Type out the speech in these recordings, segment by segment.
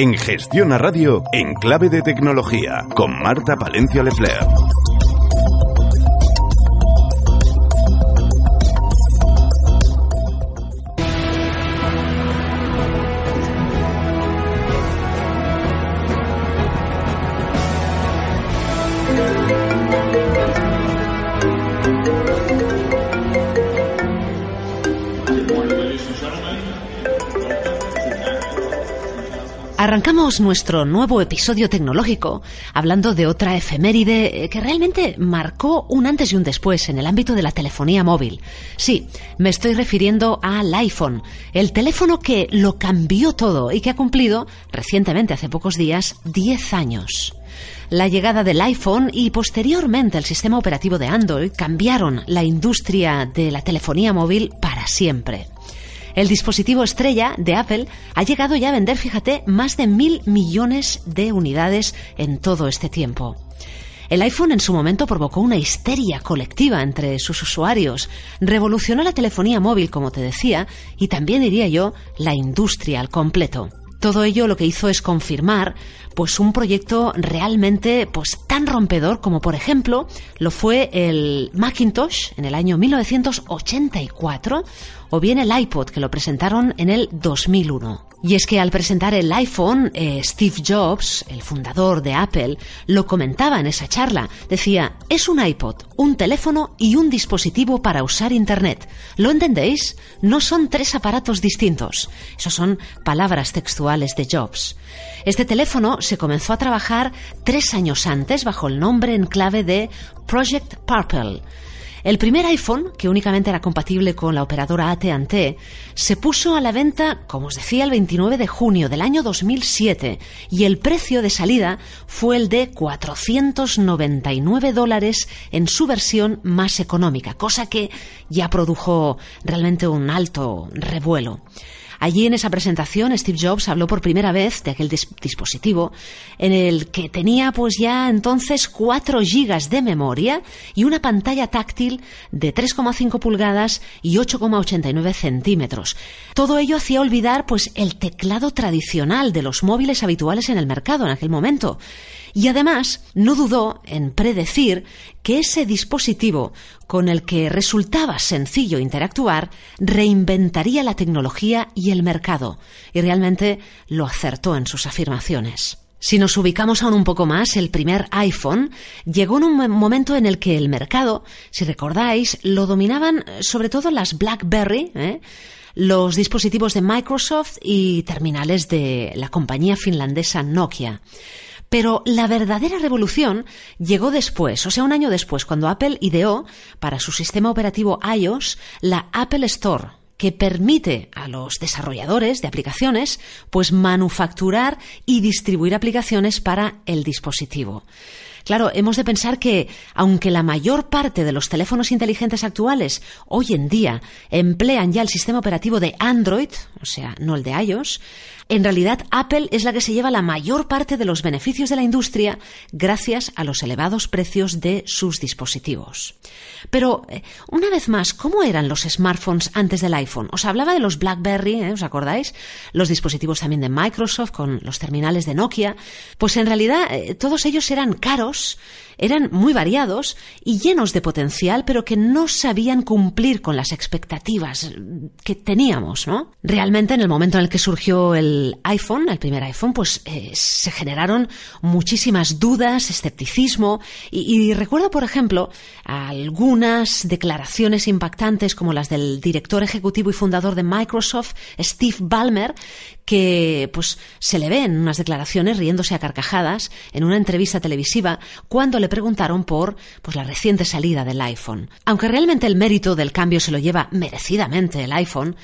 En Gestión a Radio, en clave de tecnología, con Marta Palencia Lefler. Arrancamos nuestro nuevo episodio tecnológico hablando de otra efeméride eh, que realmente marcó un antes y un después en el ámbito de la telefonía móvil. Sí, me estoy refiriendo al iPhone, el teléfono que lo cambió todo y que ha cumplido recientemente, hace pocos días, 10 años. La llegada del iPhone y posteriormente el sistema operativo de Android cambiaron la industria de la telefonía móvil para siempre. El dispositivo estrella de Apple ha llegado ya a vender, fíjate, más de mil millones de unidades en todo este tiempo. El iPhone en su momento provocó una histeria colectiva entre sus usuarios, revolucionó la telefonía móvil, como te decía, y también diría yo, la industria al completo. Todo ello lo que hizo es confirmar pues un proyecto realmente pues tan rompedor como por ejemplo lo fue el Macintosh en el año 1984 o bien el iPod que lo presentaron en el 2001. Y es que al presentar el iPhone, eh, Steve Jobs, el fundador de Apple, lo comentaba en esa charla. Decía, es un iPod, un teléfono y un dispositivo para usar Internet. ¿Lo entendéis? No son tres aparatos distintos. Esas son palabras textuales de Jobs. Este teléfono se comenzó a trabajar tres años antes bajo el nombre en clave de Project Purple. El primer iPhone, que únicamente era compatible con la operadora AT&T, se puso a la venta, como os decía, el 29 de junio del año 2007 y el precio de salida fue el de 499 dólares en su versión más económica, cosa que ya produjo realmente un alto revuelo. Allí en esa presentación Steve Jobs habló por primera vez de aquel dispositivo en el que tenía pues ya entonces 4 gigas de memoria y una pantalla táctil de 3,5 pulgadas y 8,89 centímetros. Todo ello hacía olvidar pues el teclado tradicional de los móviles habituales en el mercado en aquel momento. Y además no dudó en predecir que ese dispositivo con el que resultaba sencillo interactuar reinventaría la tecnología y el mercado, y realmente lo acertó en sus afirmaciones. Si nos ubicamos aún un poco más, el primer iPhone llegó en un momento en el que el mercado, si recordáis, lo dominaban eh, sobre todo las BlackBerry, ¿eh? los dispositivos de Microsoft y terminales de la compañía finlandesa Nokia. Pero la verdadera revolución llegó después, o sea, un año después, cuando Apple ideó para su sistema operativo iOS la Apple Store, que permite a los desarrolladores de aplicaciones pues manufacturar y distribuir aplicaciones para el dispositivo. Claro, hemos de pensar que, aunque la mayor parte de los teléfonos inteligentes actuales hoy en día emplean ya el sistema operativo de Android, o sea, no el de iOS, en realidad, Apple es la que se lleva la mayor parte de los beneficios de la industria gracias a los elevados precios de sus dispositivos. Pero, eh, una vez más, ¿cómo eran los smartphones antes del iPhone? Os hablaba de los BlackBerry, ¿eh? ¿os acordáis? Los dispositivos también de Microsoft con los terminales de Nokia. Pues en realidad eh, todos ellos eran caros, eran muy variados y llenos de potencial, pero que no sabían cumplir con las expectativas que teníamos, ¿no? Realmente en el momento en el que surgió el iPhone, el primer iPhone, pues eh, se generaron muchísimas dudas, escepticismo y, recuerdo, por ejemplo, algunas declaraciones impactantes como las del director ejecutivo y fundador de Microsoft, Steve Ballmer, que pues se le ve en unas declaraciones riéndose a carcajadas en una entrevista televisiva cuando le preguntaron por pues la reciente salida del iPhone. Aunque realmente el mérito del cambio se lo lleva merecidamente el iPhone,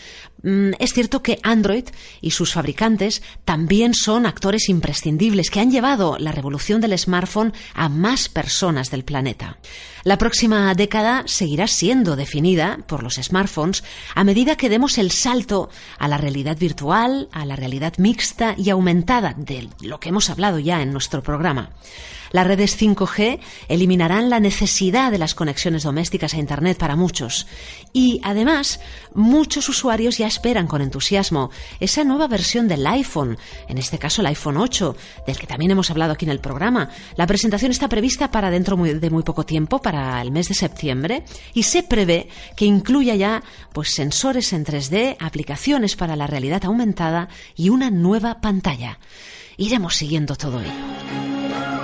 mm, es cierto que Android y sus fabricantes también son actores imprescindibles que han llevado la revolución del smartphone a más personas del planeta. La próxima década seguirá siendo definida por los smartphones a medida que demos el salto a la realidad virtual, a la realidad mixta y aumentada de lo que hemos hablado ya en nuestro programa. Las redes 5G eliminarán la necesidad de las conexiones domésticas a Internet para muchos. Y además, muchos usuarios ya esperan con entusiasmo esa nueva versión del iPhone, en este caso el iPhone 8, del que también hemos hablado aquí en el programa. La presentación está prevista para dentro de muy poco tiempo, para el mes de septiembre, y se prevé que incluya ya pues, sensores en 3D, aplicaciones para la realidad aumentada y una nueva pantalla. Iremos siguiendo todo ello.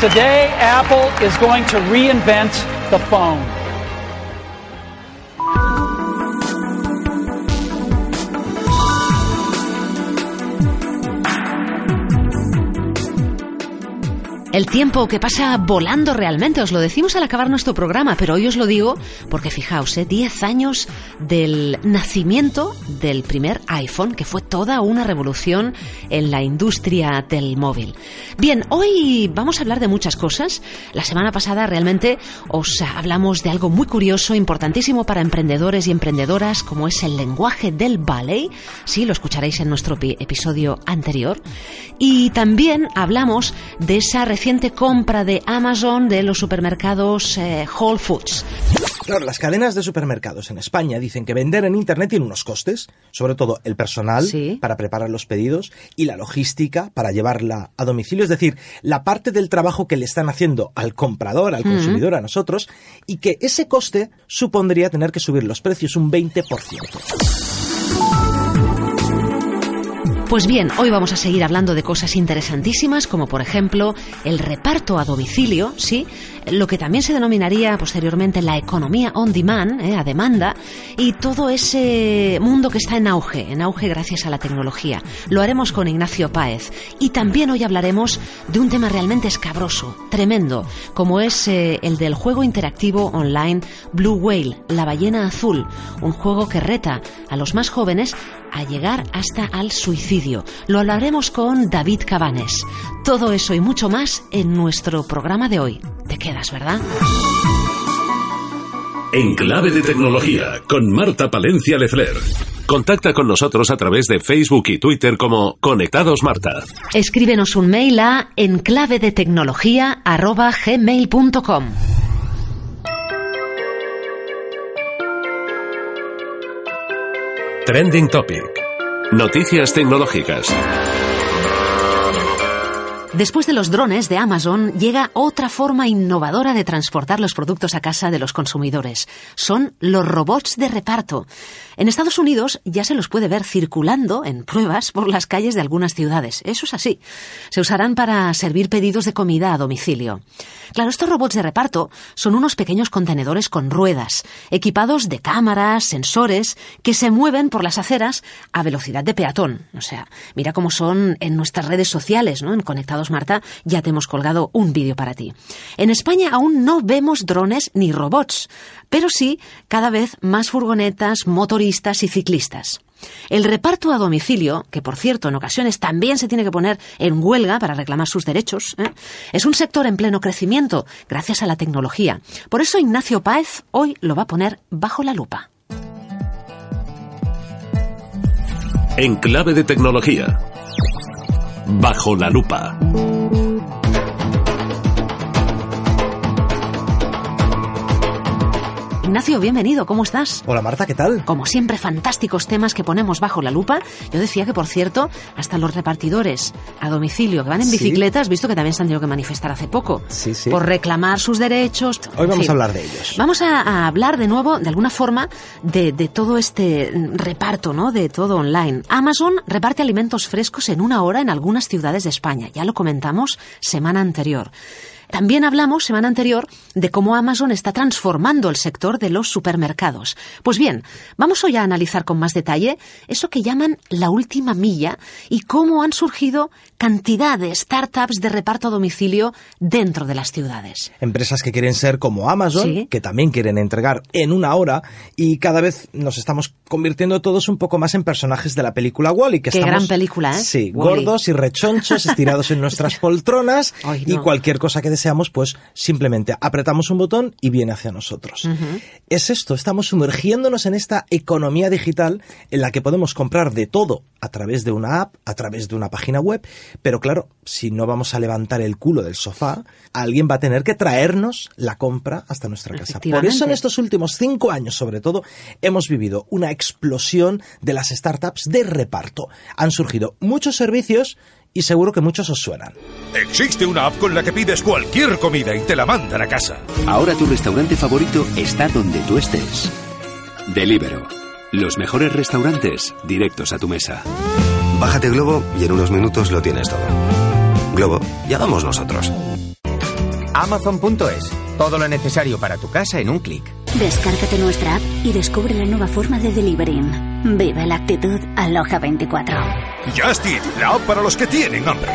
Today, Apple is going to reinvent the phone. El tiempo que pasa volando realmente, os lo decimos al acabar nuestro programa, pero hoy os lo digo porque fijaos, 10 ¿eh? años del nacimiento del primer iPhone, que fue toda una revolución en la industria del móvil. Bien, hoy vamos a hablar de muchas cosas. La semana pasada realmente os hablamos de algo muy curioso, importantísimo para emprendedores y emprendedoras, como es el lenguaje del ballet. Sí, lo escucharéis en nuestro episodio anterior. Y también hablamos de esa reciente compra de Amazon de los supermercados eh, Whole Foods. Claro, las cadenas de supermercados en España dicen que vender en Internet tiene unos costes, sobre todo el personal para preparar los pedidos y la logística para llevarla a domicilio, es decir, la parte del trabajo que le están haciendo al comprador, al consumidor, a nosotros, y que ese coste supondría tener que subir los precios un 20%. Pues bien, hoy vamos a seguir hablando de cosas interesantísimas, como por ejemplo el reparto a domicilio, ¿sí? Lo que también se denominaría posteriormente la economía on demand, ¿eh? a demanda, y todo ese mundo que está en auge, en auge gracias a la tecnología. Lo haremos con Ignacio Páez. Y también hoy hablaremos de un tema realmente escabroso, tremendo, como es eh, el del juego interactivo online Blue Whale, la ballena azul, un juego que reta a los más jóvenes a llegar hasta al suicidio. Lo hablaremos con David Cabanes. Todo eso y mucho más en nuestro programa de hoy. Te quedas, ¿verdad? En clave de tecnología, con Marta Palencia Lefler. Contacta con nosotros a través de Facebook y Twitter como Conectados Marta. Escríbenos un mail a enclavedetecnología.gmail.com Trending Topic. Noticias tecnológicas. Después de los drones de Amazon llega otra forma innovadora de transportar los productos a casa de los consumidores. Son los robots de reparto. En Estados Unidos ya se los puede ver circulando en pruebas por las calles de algunas ciudades. Eso es así. Se usarán para servir pedidos de comida a domicilio. Claro, estos robots de reparto son unos pequeños contenedores con ruedas, equipados de cámaras, sensores, que se mueven por las aceras a velocidad de peatón. O sea, mira cómo son en nuestras redes sociales, ¿no? En Conectados Marta ya te hemos colgado un vídeo para ti. En España aún no vemos drones ni robots, pero sí cada vez más furgonetas, motoristas, y ciclistas. El reparto a domicilio, que por cierto en ocasiones también se tiene que poner en huelga para reclamar sus derechos, ¿eh? es un sector en pleno crecimiento gracias a la tecnología. Por eso Ignacio Páez hoy lo va a poner bajo la lupa. En clave de tecnología. Bajo la lupa. Ignacio, bienvenido, ¿cómo estás? Hola Marta, ¿qué tal? Como siempre, fantásticos temas que ponemos bajo la lupa. Yo decía que, por cierto, hasta los repartidores a domicilio que van en bicicleta, has visto que también se han tenido que manifestar hace poco. Sí, sí. Por reclamar sus derechos. Hoy vamos a hablar de ellos. Vamos a, hablar de nuevo, de alguna forma, de, de todo este reparto, ¿no? De todo online. Amazon reparte alimentos frescos en una hora en algunas ciudades de España. Ya lo comentamos semana anterior. También hablamos semana anterior de cómo Amazon está transformando el sector de los supermercados. Pues bien, vamos hoy a analizar con más detalle eso que llaman la última milla y cómo han surgido cantidad de startups de reparto a domicilio dentro de las ciudades. Empresas que quieren ser como Amazon, que también quieren entregar en una hora y cada vez nos estamos convirtiendo todos un poco más en personajes de la película Wally. Que Qué gran película, ¿eh? Sí, gordos y rechonchos estirados en nuestras poltronas y cualquier cosa que deseamos, pues simplemente apretamos un botón y viene hacia nosotros. Es esto, estamos sumergiéndonos en esta economía digital en la que podemos comprar de todo a través de una app, a través de una página web, pero claro, si no vamos a levantar el culo del sofá, alguien va a tener que traernos la compra hasta nuestra casa. Por eso en estos últimos cinco años, sobre todo, hemos vivido una explosión de las startups de reparto. Han surgido muchos servicios y seguro que muchos os suenan. Existe una app con la que pides cualquier comida y te la mandan a casa. Ahora tu restaurante favorito está donde tú estés. Delibero. Los mejores restaurantes directos a tu mesa. Bájate Globo y en unos minutos lo tienes todo. Globo, ya vamos nosotros. Amazon.es. Todo lo necesario para tu casa en un clic. Descárgate nuestra app y descubre la nueva forma de delivering. Vive la actitud Aloha 24. Just Eat, la app para los que tienen hambre.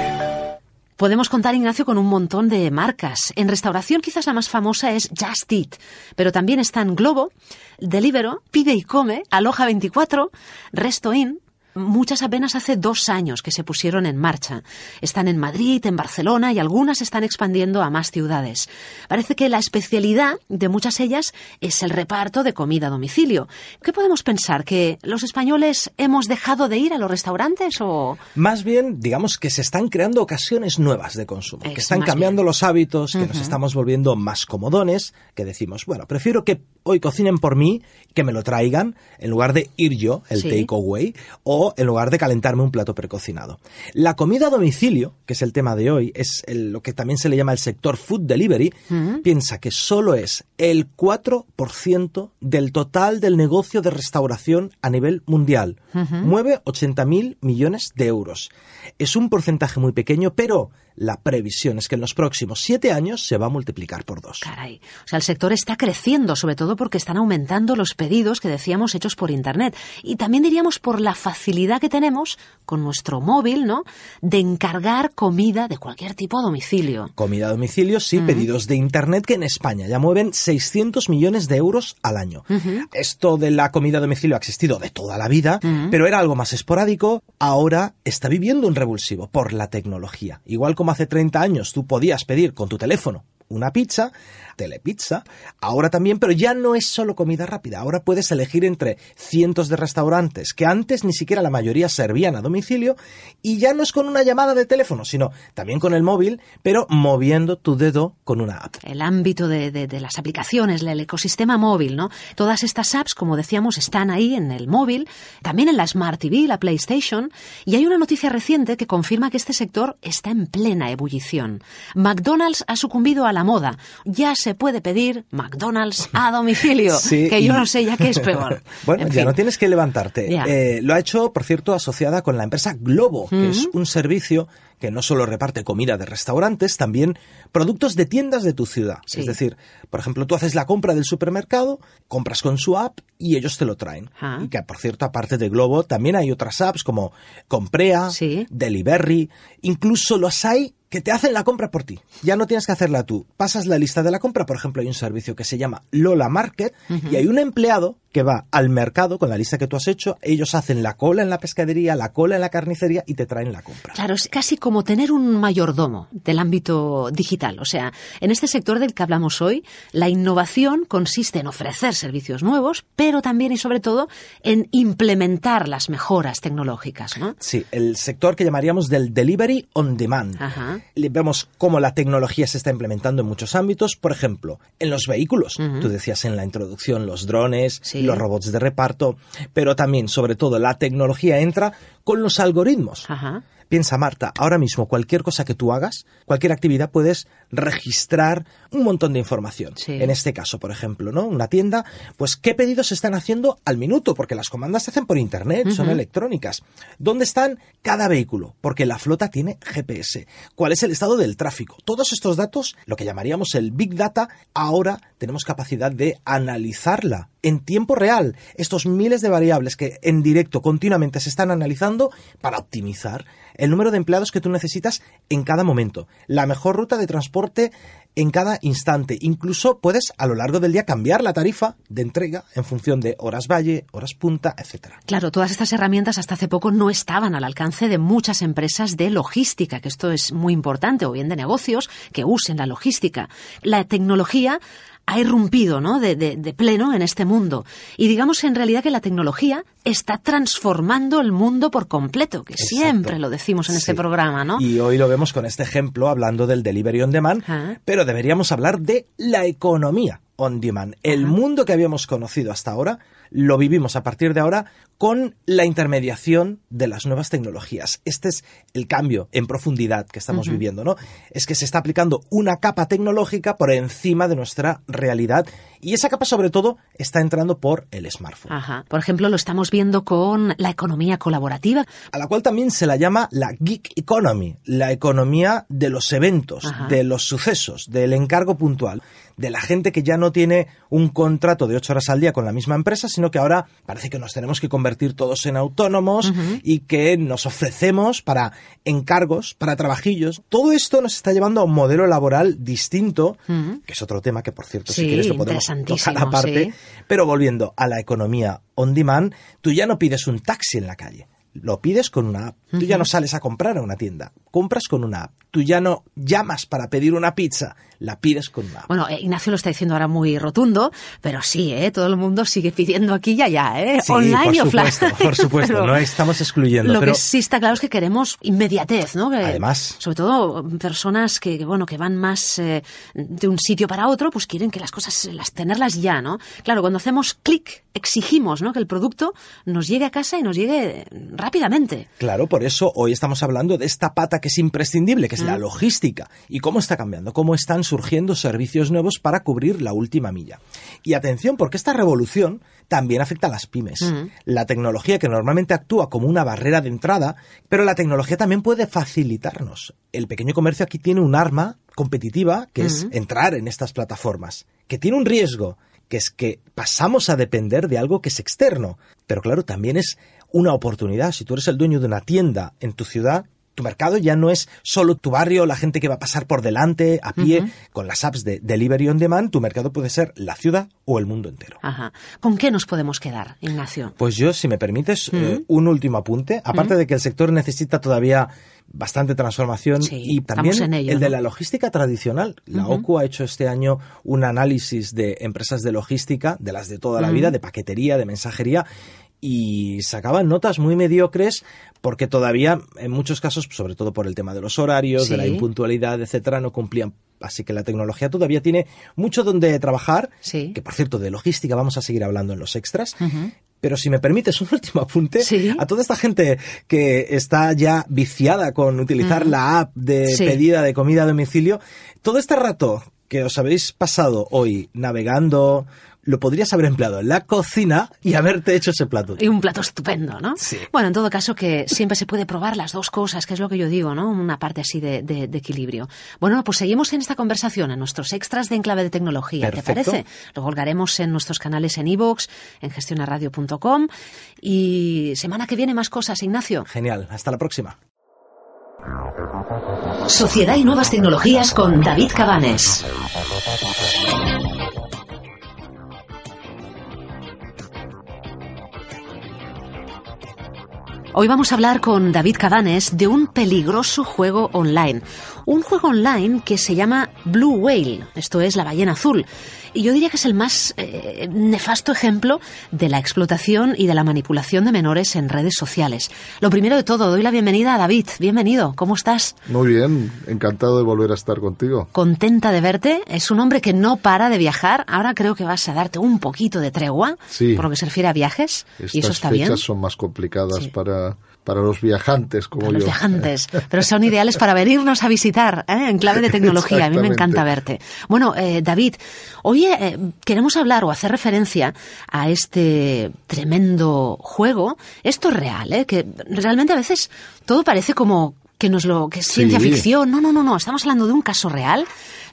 Podemos contar, Ignacio, con un montón de marcas. En restauración quizás la más famosa es Just Eat, pero también están Globo, Delivero, Pide y Come, Aloha 24, Resto In, Muchas apenas hace dos años que se pusieron en marcha. Están en Madrid, en Barcelona y algunas están expandiendo a más ciudades. Parece que la especialidad de muchas ellas es el reparto de comida a domicilio. ¿Qué podemos pensar? ¿Que los españoles hemos dejado de ir a los restaurantes o...? Más bien, digamos que se están creando ocasiones nuevas de consumo, que están cambiando los hábitos, que nos estamos volviendo más comodones, que decimos, bueno, prefiero que hoy cocinen por mí, que me lo traigan, en lugar de ir yo, el takeaway, o en lugar de calentarme un plato precocinado. La comida a domicilio, que es el tema de hoy, es lo que también se le llama el sector food delivery, piensa que solo es el 4% del total del negocio de restauración a nivel mundial. Mueve 80.000 millones de euros. Es un porcentaje muy pequeño, pero la previsión es que en los próximos siete años se va a multiplicar por dos. Caray. O sea, el sector está creciendo, sobre todo porque están aumentando los pedidos que decíamos hechos por Internet. Y también diríamos por la facilidad que tenemos con nuestro móvil, ¿no? De encargar comida de cualquier tipo a domicilio. Comida a domicilio, sí, pedidos de Internet que en España ya mueven 600 millones de euros al año. Esto de la comida a domicilio ha existido de toda la vida, pero era algo más esporádico. Ahora está viviendo un revulsivo por la tecnología. Igual como hace 30 años tú podías pedir con tu teléfono una pizza, telepizza, ahora también, pero ya no es solo comida rápida, ahora puedes elegir entre cientos de restaurantes que antes ni siquiera la mayoría servían a domicilio y ya no es con una llamada de teléfono, sino también con el móvil, pero moviendo tu dedo con una app. El ámbito de, las aplicaciones, el ecosistema móvil, ¿no? Todas estas apps, como decíamos, están ahí en el móvil, también en la Smart TV, la PlayStation, y hay una noticia reciente que confirma que este sector está en plena ebullición. McDonald's ha sucumbido a la moda. Ya se puede pedir McDonald's a domicilio, que yo no sé ya qué es peor. bueno, ya no tienes que levantarte. Eh, lo ha hecho, por cierto, asociada con la empresa Globo, que es un servicio que no solo reparte comida de restaurantes, también productos de tiendas de tu ciudad. Es decir, por ejemplo, tú haces la compra del supermercado, compras con su app y ellos te lo traen. Ah. Y que, por cierto, aparte de Globo, también hay otras apps como Comprea, Delivery, incluso los hay que te hacen la compra por ti. Ya no tienes que hacerla tú. Pasas la lista de la compra, por ejemplo, hay un servicio que se llama Lola Market y hay un empleado que va al mercado con la lista que tú has hecho, ellos hacen la cola en la pescadería, la cola en la carnicería y te traen la compra. Claro, es casi como tener un mayordomo del ámbito digital. O sea, en este sector del que hablamos hoy, la innovación consiste en ofrecer servicios nuevos, pero también y sobre todo en implementar las mejoras tecnológicas, ¿no? Sí, el sector que llamaríamos del delivery on demand. Ajá. Vemos cómo la tecnología se está implementando en muchos ámbitos, por ejemplo, en los vehículos. Tú decías en la introducción los drones, los robots de reparto, pero también, sobre todo, la tecnología entra con los algoritmos. Ajá. Piensa, Marta, ahora mismo cualquier cosa que tú hagas, cualquier actividad, puedes registrar un montón de información. Sí. En este caso, por ejemplo, ¿no? Una tienda, pues qué pedidos se están haciendo al minuto, porque las comandas se hacen por internet, son electrónicas. ¿Dónde están cada vehículo? Porque la flota tiene GPS. ¿Cuál es el estado del tráfico? Todos estos datos, lo que llamaríamos el Big Data, ahora tenemos capacidad de analizarla en tiempo real. Estos miles de variables que en directo continuamente se están analizando para optimizar el número de empleados que tú necesitas en cada momento, la mejor ruta de transporte en cada instante. Incluso puedes a lo largo del día cambiar la tarifa de entrega en función de horas valle, horas punta, etcétera. Claro, todas estas herramientas hasta hace poco no estaban al alcance de muchas empresas de logística, que esto es muy importante, o bien de negocios que usen la logística. La tecnología ha irrumpido ¿no? de, de- de pleno en este mundo. Y digamos en realidad que la tecnología está transformando el mundo por completo, que siempre lo decimos en este programa, ¿no? Y hoy lo vemos con este ejemplo hablando del delivery on demand, Ajá. pero deberíamos hablar de la economía on demand. El mundo que habíamos conocido hasta ahora lo vivimos a partir de ahora con la intermediación de las nuevas tecnologías. Este es el cambio en profundidad que estamos Ujú. viviendo, ¿no? Es que se está aplicando una capa tecnológica por encima de nuestra realidad y esa capa sobre todo está entrando por el smartphone. Ajá. Por ejemplo, lo estamos viendo con la economía colaborativa. a la cual también se la llama la gig economy, la economía de los eventos, Ajá. de los sucesos, del encargo puntual, de la gente que ya no tiene un contrato de ocho horas al día con la misma empresa, sino que ahora parece que nos tenemos que convertir todos en autónomos y que nos ofrecemos para encargos, para trabajillos. Todo esto nos está llevando a un modelo laboral distinto, que es otro tema que, por cierto, Sí, si quieres lo podemos tocar aparte. sí. Pero volviendo a la economía on demand, tú ya no pides un taxi en la calle. Lo pides con una app. Tú ya no sales a comprar a una tienda. Compras con una app. Tú ya no llamas para pedir una pizza. La pides con una app. Bueno, eh, Ignacio lo está diciendo ahora muy rotundo, pero sí, ¿eh? todo el mundo sigue pidiendo aquí y allá, ¿eh? Sí, online por y offline. supuesto, por supuesto. Pero no estamos excluyendo. Lo pero que sí está claro es que queremos inmediatez, ¿no? Que, Además. Sobre todo personas que, que, bueno, que van más eh, de un sitio para otro, pues quieren que las cosas, las tenerlas ya, ¿no? Claro, cuando hacemos clic, exigimos, ¿no? Que el producto nos llegue a casa y nos llegue rápidamente. Claro, por eso hoy estamos hablando de esta pata que es imprescindible, que es la Mm. logística. ¿Y cómo está cambiando? ¿Cómo están surgiendo servicios nuevos para cubrir la última milla? Y atención, porque esta revolución también afecta a las pymes. Mm. La tecnología que normalmente actúa como una barrera de entrada, pero la tecnología también puede facilitarnos. El pequeño comercio aquí tiene un arma competitiva, que es Mm. entrar en estas plataformas, que tiene un riesgo, que es que pasamos a depender de algo que es externo. Pero claro, también es una oportunidad. Si tú eres el dueño de una tienda en tu ciudad, tu mercado ya no es solo tu barrio, la gente que va a pasar por delante, a pie, con las apps de Delivery on Demand, tu mercado puede ser la ciudad o el mundo entero. Ajá. ¿Con qué nos podemos quedar, Ignacio? Pues yo, si me permites, eh, un último apunte. Aparte de que el sector necesita todavía bastante transformación Sí, y también ello, el de la logística tradicional. La. OCU ha hecho este año un análisis de empresas de logística, de las de toda la vida, de paquetería, de mensajería, y sacaban notas muy mediocres porque todavía, en muchos casos, sobre todo por el tema de los horarios, de la impuntualidad, etcétera, no cumplían. Así que la tecnología todavía tiene mucho donde trabajar. Sí. Que por cierto, de logística vamos a seguir hablando en los extras. Pero si me permites un último apunte Sí. a toda esta gente que está ya viciada con utilizar la app de pedida de comida a domicilio, todo este rato que os habéis pasado hoy navegando, lo podrías haber empleado en la cocina y haberte hecho ese plato. Y un plato estupendo, ¿no? Sí. Bueno, en todo caso que siempre se puede probar las dos cosas, que es lo que yo digo, ¿no? Una parte así de, de- de equilibrio. Bueno, pues seguimos en esta conversación, en nuestros extras de Enclave de Tecnología, ¿te Perfecto. parece? Lo colgaremos en nuestros canales en iVoox, en gestionaradio.com y semana que viene más cosas, Ignacio. Genial, hasta la próxima. Sociedad y nuevas tecnologías con David Cabanes. Hoy vamos a hablar con David Cabanes de un peligroso juego online. Un juego online que se llama Blue Whale, esto es la ballena azul. Y yo diría que es el más eh, nefasto ejemplo de la explotación y de la manipulación de menores en redes sociales. Lo primero de todo, doy la bienvenida a David. Bienvenido, ¿cómo estás? Muy bien, encantado de volver a estar contigo. Contenta de verte. Es un hombre que no para de viajar. Ahora creo que vas a darte un poquito de tregua por lo que se refiere a viajes. y eso está fechas son más complicadas para para los viajantes como para Los viajantes, pero son ideales para venirnos a visitar ¿eh? en clave de tecnología. A mí me encanta verte. Bueno, eh, David, hoy eh, queremos hablar o hacer referencia a este tremendo juego. Esto es real, ¿eh? que realmente a veces todo parece como que nos lo que es ciencia ficción. No, no, no, no. Estamos hablando de un caso real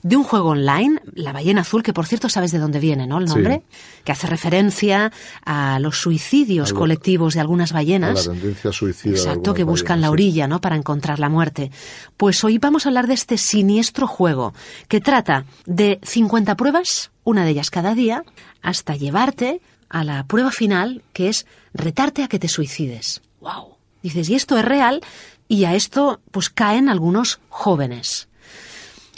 de un juego online, La ballena azul, que por cierto sabes de dónde viene, ¿no? El nombre, que hace referencia a los suicidios colectivos de algunas ballenas. la tendencia suicida. Exacto, que buscan la orilla, ¿no? Para encontrar la muerte. Pues hoy vamos a hablar de este siniestro juego que trata de 50 pruebas, una de ellas cada día, hasta llevarte a la prueba final, que es retarte a que te suicides. ¡Wow! Dices, y esto es real, y a esto pues caen algunos jóvenes.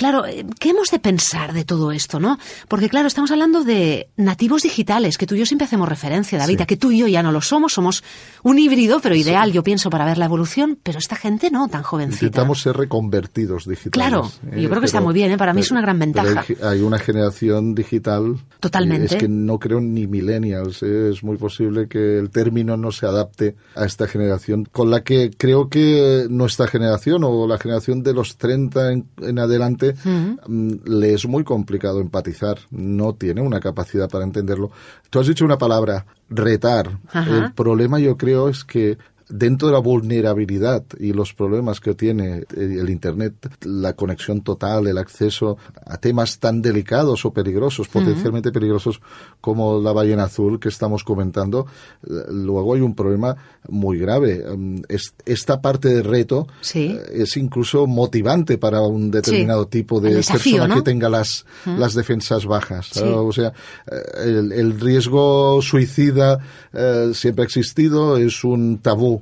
Claro, eh, ¿qué hemos de pensar de todo esto, no? Porque claro, estamos hablando de nativos digitales, que tú y yo siempre hacemos referencia, David, a que tú y yo ya no lo somos, somos un híbrido, pero ideal, yo pienso, para ver la evolución, pero esta gente no, tan jovencita. Intentamos ser reconvertidos digitales. Claro, yo creo que está muy bien, ¿eh? para mí es una gran ventaja. Hay, una generación digital. Totalmente. Es que no creo ni millennials, ¿eh? es muy posible que el término no se adapte a esta generación, con la que creo que nuestra generación o la generación de los 30 en adelante Mm, le es muy complicado empatizar, no tiene una capacidad para entenderlo. Tú has dicho una palabra, retar. El problema yo creo es que dentro de la vulnerabilidad y los problemas que tiene el Internet, la conexión total, el acceso a temas tan delicados o peligrosos, potencialmente peligrosos como la ballena azul que estamos comentando, luego hay un problema muy grave. Mm, esta parte de reto eh, es incluso motivante para un determinado tipo de persona que tenga las, las defensas bajas. O sea, eh, el, riesgo suicida eh, siempre ha existido, es un tabú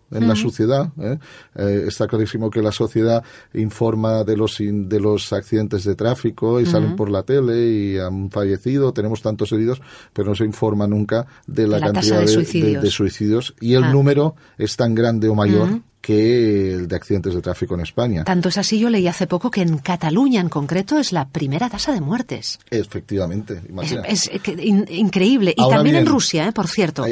en la sociedad. ¿eh? Eh, está clarísimo que la sociedad informa de los, de los accidentes de tráfico y salen por la tele y han fallecido, tenemos tantos heridos, pero no se informa nunca de la, cantidad de suicidios. y el ah. número es tan grande o mayor que el de accidentes de tráfico en España. Tanto es así, yo leí hace poco que en Cataluña en concreto es la primera tasa de muertes. Efectivamente, Es, increíble. Y también en Rusia, ¿eh? por cierto.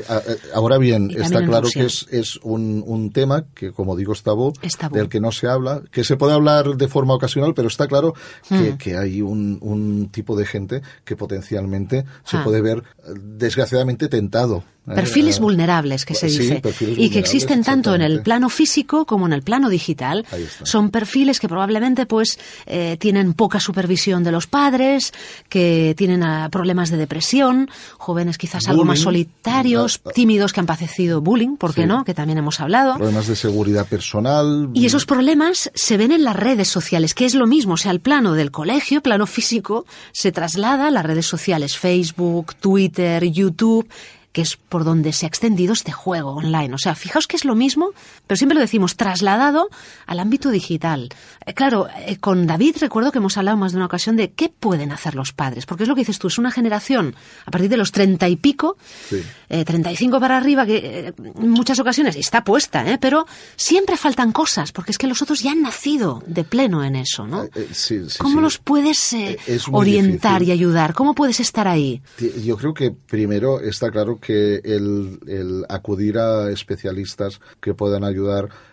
Ahora bien, está claro que es, es un, un, tema que, como digo, es tabú, del que no se habla, que se puede hablar de forma ocasional, pero está claro que, hmm. que hay un, un, tipo de gente que potencialmente se ah. puede ver, desgraciadamente, tentado Perfiles eh, vulnerables, que se dice. y que existen tanto en el plano físico como en el plano digital. Son perfiles que probablemente pues eh, tienen poca supervisión de los padres, que tienen ah, problemas de depresión, jóvenes quizás algo más solitarios, ah, tímidos que han padecido bullying, ¿por qué no? Que también hemos hablado. Problemas de seguridad personal. Y esos problemas se ven en las redes sociales, que es lo mismo, o sea, el plano del colegio, plano físico, se traslada a las redes sociales, Facebook, Twitter, YouTube, que es por donde se ha extendido este juego online. O sea, fijaos que es lo mismo, pero siempre lo decimos trasladado al ámbito digital. Eh, claro, eh, con David recuerdo que hemos hablado más de una ocasión de qué pueden hacer los padres, porque es lo que dices tú, es una generación a partir de los treinta y pico, treinta y cinco para arriba, que en muchas ocasiones está puesta, ¿eh? pero siempre faltan cosas, porque es que los otros ya han nacido de pleno en eso, ¿no? ¿Cómo los puedes orientar y ayudar? ¿Cómo puedes estar ahí? Yo creo que primero está claro que el, acudir a especialistas que puedan ayudar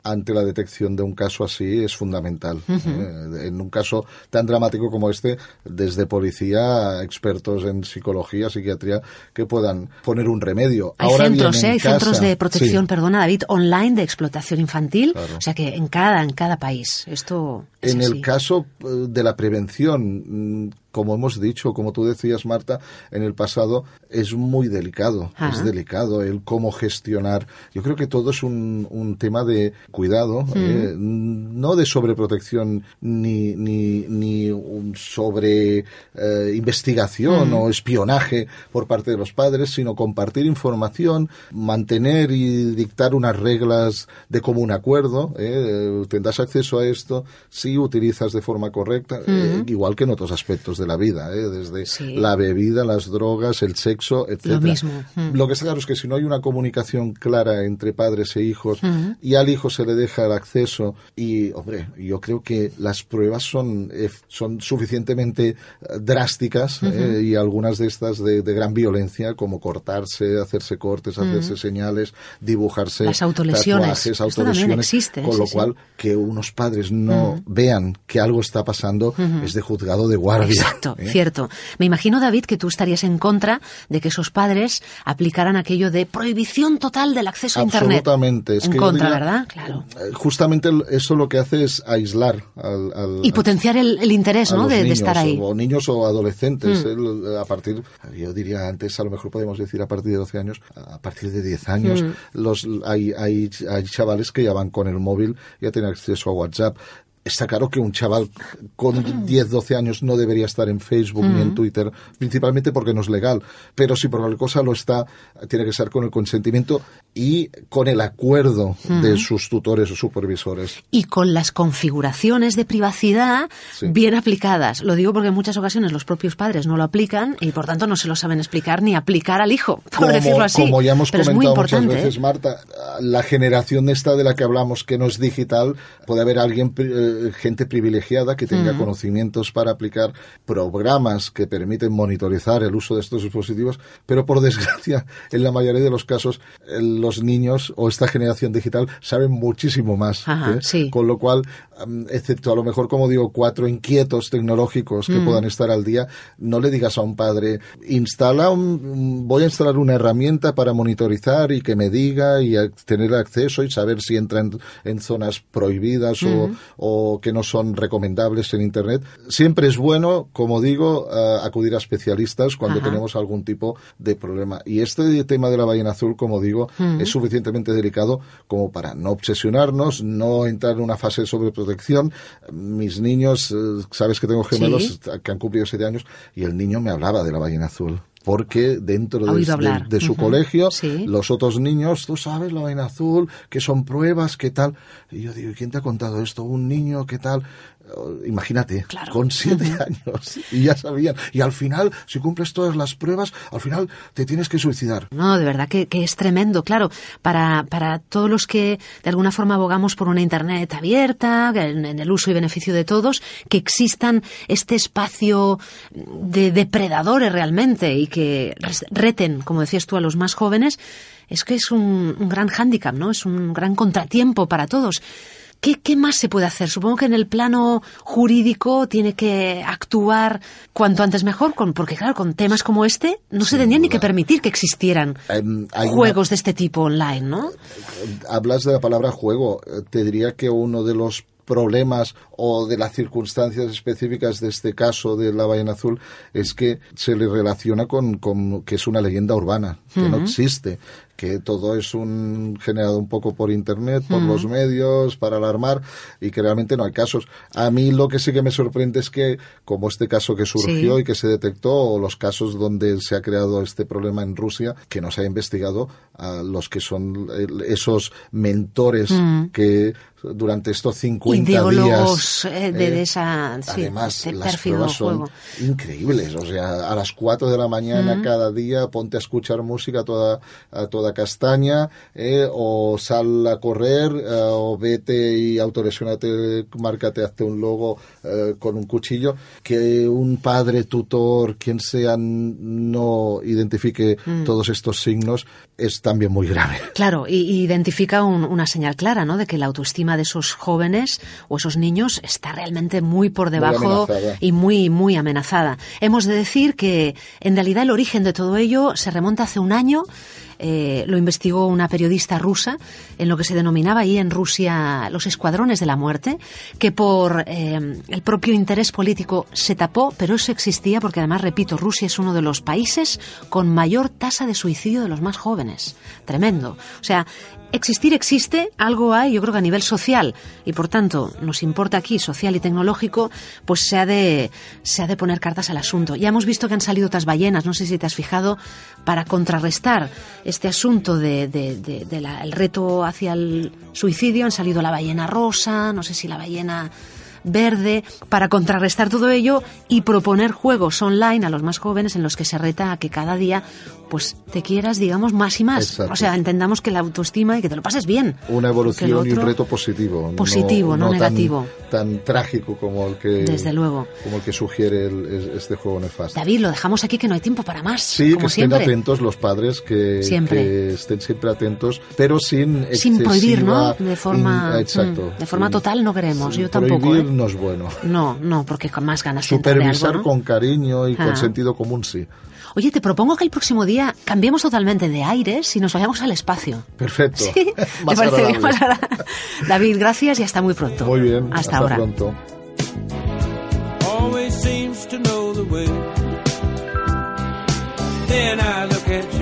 ante la detección de un caso así es fundamental. Eh, en un caso tan dramático como este, desde policía, expertos en psicología, psiquiatría, que puedan poner un remedio. Hay centros, ¿eh? hay centros de protección, perdona David, online de explotación infantil, o sea que en cada, en cada país. Esto en el caso eh, de la prevención, como hemos dicho, como tú decías, Marta, en el pasado, es muy delicado. es delicado el cómo gestionar. Yo creo que todo es un, un tema de cuidado, eh, no de sobreprotección ni, ni, ni un sobre eh, investigación o espionaje por parte de los padres, sino compartir información, mantener y dictar unas reglas de común acuerdo. Eh, tendrás acceso a esto si utilizas de forma correcta, igual que en otros aspectos de la vida, desde la bebida, las drogas, el sexo, etc. Lo mismo. Lo que está claro es que si no hay una comunicación clara entre padres e hijos y al hijo se le deja el acceso y, hombre, yo creo que las pruebas son, eh, son suficientemente eh, drásticas eh, y algunas de estas de, gran violencia, como cortarse, hacerse cortes, hacerse señales, dibujarse las autolesiones. tatuajes, autolesiones, existe, con lo cual que unos padres no vean que algo está pasando es de juzgado de guardia. Exacto, cierto. Me imagino, David, que tú estarías en contra de que esos padres aplicaran aquello de prohibición total del acceso a Internet. Absolutamente. en contra, ¿verdad? Claro. Eh, justamente eso lo que hace es aislar al... y potenciar el, interés, ¿no? De, estar ahí. O niños o adolescentes. Mm. a partir, yo diría antes, a lo mejor podemos decir a partir de 12 años, a partir de 10 años, mm. los, hay, hay, hay chavales que ya van con el móvil, ya tienen acceso a WhatsApp está claro que un chaval con 10, 12 años no debería estar en Facebook ni en Twitter, principalmente porque no es legal. Pero si por alguna cosa lo está, tiene que ser con el consentimiento y con el acuerdo de sus tutores o supervisores. Y con las configuraciones de privacidad bien aplicadas. Lo digo porque en muchas ocasiones los propios padres no lo aplican y por tanto no se lo saben explicar ni aplicar al hijo, por como, decirlo así. Como ya hemos comentado muchas ¿eh? veces, Marta, la generación esta de la que hablamos que no es digital, puede haber alguien eh, gente privilegiada que tenga conocimientos para aplicar programas que permiten monitorizar el uso de estos dispositivos, pero por desgracia, en la mayoría de los casos, los niños o esta generación digital saben muchísimo más. ¿eh? Con lo cual, excepto a lo mejor, como digo, cuatro inquietos tecnológicos que puedan estar al día, no le digas a un padre, instala un, voy a instalar una herramienta para monitorizar y que me diga y tener acceso y saber si entran en, zonas prohibidas o que no son recomendables en Internet. Siempre es bueno, como digo, eh, acudir a especialistas cuando tenemos algún tipo de problema. Y este tema de la ballena azul, como digo, es suficientemente delicado como para no obsesionarnos, no entrar en una fase de sobreprotección. Mis niños, eh, sabes que tengo gemelos que han cumplido siete años y el niño me hablaba de la ballena azul porque dentro de, su colegio los otros niños, tú sabes, la vaina azul, que son pruebas, qué tal. Y yo digo, ¿quién te ha contado esto? ¿Un niño? ¿Qué tal? Imagínate, con siete años y ya sabían. Y al final, si cumples todas las pruebas, al final te tienes que suicidar. No, de verdad que, es tremendo, claro, para, para todos los que de alguna forma abogamos por una Internet abierta, en, el uso y beneficio de todos, que existan este espacio de depredadores realmente y que reten, como decías tú, a los más jóvenes, es que es un, un gran hándicap, ¿no? Es un gran contratiempo para todos. ¿Qué, más se puede hacer? Supongo que en el plano jurídico tiene que actuar cuanto antes mejor, con, porque claro, con temas como este no se tendría ni que permitir que existieran juegos de este tipo online, ¿no? Hablas de la palabra juego. Te diría que uno de los problemas o de las circunstancias específicas de este caso de la ballena azul es que se le relaciona con, que es una leyenda urbana, que no existe que todo es un generado un poco por internet, por los medios, para alarmar y que realmente no hay casos. A mí lo que sí que me sorprende es que, como este caso que surgió y que se detectó, o los casos donde se ha creado este problema en Rusia, que no se ha investigado a los que son esos mentores que durante estos 50 días. Eh, de, eh, esa, además, las pruebas son increíbles. O sea, a las 4 de la mañana cada día ponte a escuchar música toda, a toda castaña, eh, o sal a correr, o vete y autolesionate, márcate, hazte un logo con un cuchillo. Que un padre, tutor, quien sea, no identifique mm. todos estos signos es también muy grave. Claro, y, identifica una señal clara, ¿no? De que la autoestima de esos jóvenes o esos niños está realmente muy por debajo y muy, muy amenazada. Hemos de decir que en realidad el origen de todo ello se remonta hace un año eh, lo investigó una periodista rusa en lo que se denominaba ahí en Rusia los escuadrones de la muerte, que por eh, el propio interés político se tapó, pero eso existía porque además, repito, Rusia es uno de los países con mayor tasa de suicidio de los más jóvenes. Tremendo. O sea, existir existe, algo hay, yo creo que a nivel social, y por tanto nos importa aquí, social y tecnológico, pues se ha de, se ha de poner cartas al asunto. Ya hemos visto que han salido otras ballenas, no sé si te has fijado, para contrarrestar este asunto del de, reto hacia el suicidio, han salido la ballena rosa, no sé si la ballena verde, para contrarrestar todo ello y proponer juegos online a los más jóvenes en los que se reta a que cada día pues te quieras, digamos, más y más. O sea, entendamos que la autoestima y que te lo pases bien. Una evolución y un reto positivo. Positivo, no, negativo. Tan, trágico como el que... Desde luego. Como el que sugiere este juego nefasto. David, lo dejamos aquí que no hay tiempo para más. Sí, que estén atentos los padres, que, que, estén siempre atentos, pero sin Sin prohibir, ¿no? De forma, exacto, mm, de forma total no queremos, yo tampoco. Prohibir ¿eh? No es bueno. No, no, porque con más ganas Supervisar de algo, con cariño y con ah. sentido común, sí. Oye, te propongo que el próximo día cambiemos totalmente de aires y nos vayamos al espacio. Perfecto. ¿Sí? más parece bien? David, gracias y hasta muy pronto. Muy bien. Hasta, hasta ahora. pronto.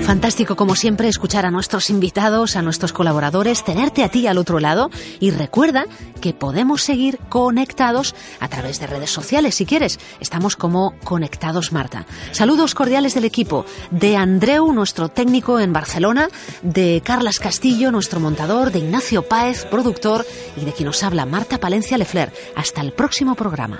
Fantástico, como siempre, escuchar a nuestros invitados, a nuestros colaboradores, tenerte a ti al otro lado y recuerda que podemos seguir conectados a través de redes sociales si quieres. Estamos como Conectados Marta. Saludos cordiales del equipo, de Andreu, nuestro técnico en Barcelona, de Carlas Castillo, nuestro montador, de Ignacio Páez, productor, y de quien nos habla Marta Palencia Lefler. Hasta el próximo programa.